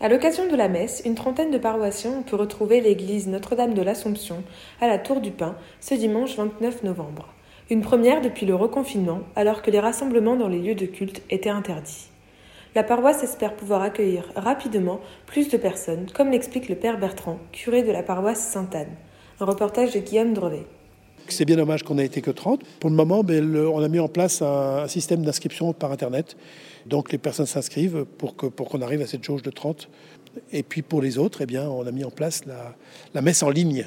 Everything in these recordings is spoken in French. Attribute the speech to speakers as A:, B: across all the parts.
A: À l'occasion de la messe, une trentaine de paroissiens ont pu retrouver l'église Notre-Dame de l'Assomption à la Tour du Pin ce dimanche 29 novembre. Une première depuis le reconfinement, alors que les rassemblements dans les lieux de culte étaient interdits. La paroisse espère pouvoir accueillir rapidement plus de personnes, comme l'explique le père Bertrand, curé de la paroisse Sainte-Anne. Un reportage de Guillaume Drevet.
B: C'est bien dommage qu'on ait été que 30. Pour le moment, ben, on a mis en place un, système d'inscription par Internet. Donc les personnes s'inscrivent pour qu'on arrive à cette jauge de 30. Et puis pour les autres, eh on a mis en place la, messe en ligne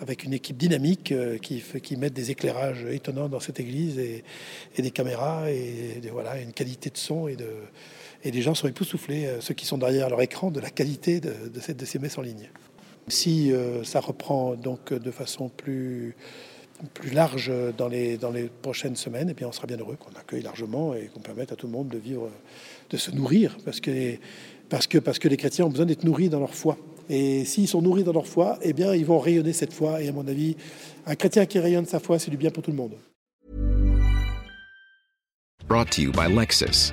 B: avec une équipe dynamique euh, qui, met des éclairages étonnants dans cette église et, des caméras et une qualité de son. Et, les gens sont époustouflés, euh, ceux qui sont derrière leur écran, de la qualité de, cette- de ces messes en ligne. Si euh, ça reprend de façon plus, plus large dans les, dans les prochaines semaines, eh bien, on sera bien heureux qu'on accueille largement et qu'on permette à tout le monde de vivre, de se nourrir, parce que, les- parce que, parce que les chrétiens ont besoin d'être nourris dans leur foi. Et s'ils sont nourris dans leur foi, eh bien, ils vont rayonner cette foi. Et à mon avis, un chrétien qui rayonne sa foi, c'est du bien pour tout le monde.
C: Brought to you by Lexus.